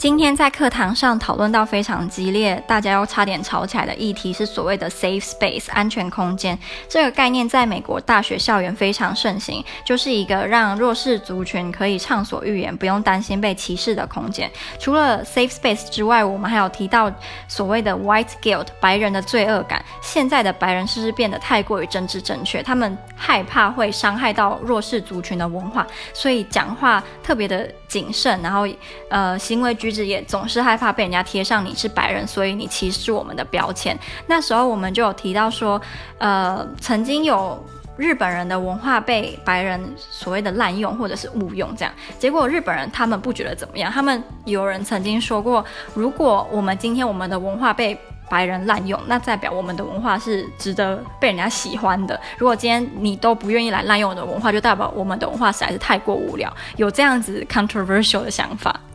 今天在课堂上讨论到非常激烈，大家又差点吵起来的议题是所谓的 safe space 安全空间。这个概念在美国大学校园非常盛行，就是一个让弱势族群可以畅所欲言，不用担心被歧视的空间。除了 safe space 之外，我们还有提到所谓的 white guilt 白人的罪恶感。现在的白人是不是变得太过于政治正确？他们害怕会伤害到弱势族群的文化，所以讲话特别的谨慎，然后呃行为举。其实也总是害怕被人家贴上你是白人，所以你歧视我们的标签。那时候我们就有提到说，呃，曾经有日本人的文化被白人所谓的滥用或者是误用，这样。结果日本人他们不觉得怎么样，他们有人曾经说过，如果我们今天我们的文化被白人滥用，那代表我们的文化是值得被人家喜欢的。如果今天你都不愿意来滥用我的文化，就代表我们的文化实在是太过无聊。有这样子 controversial 的想法。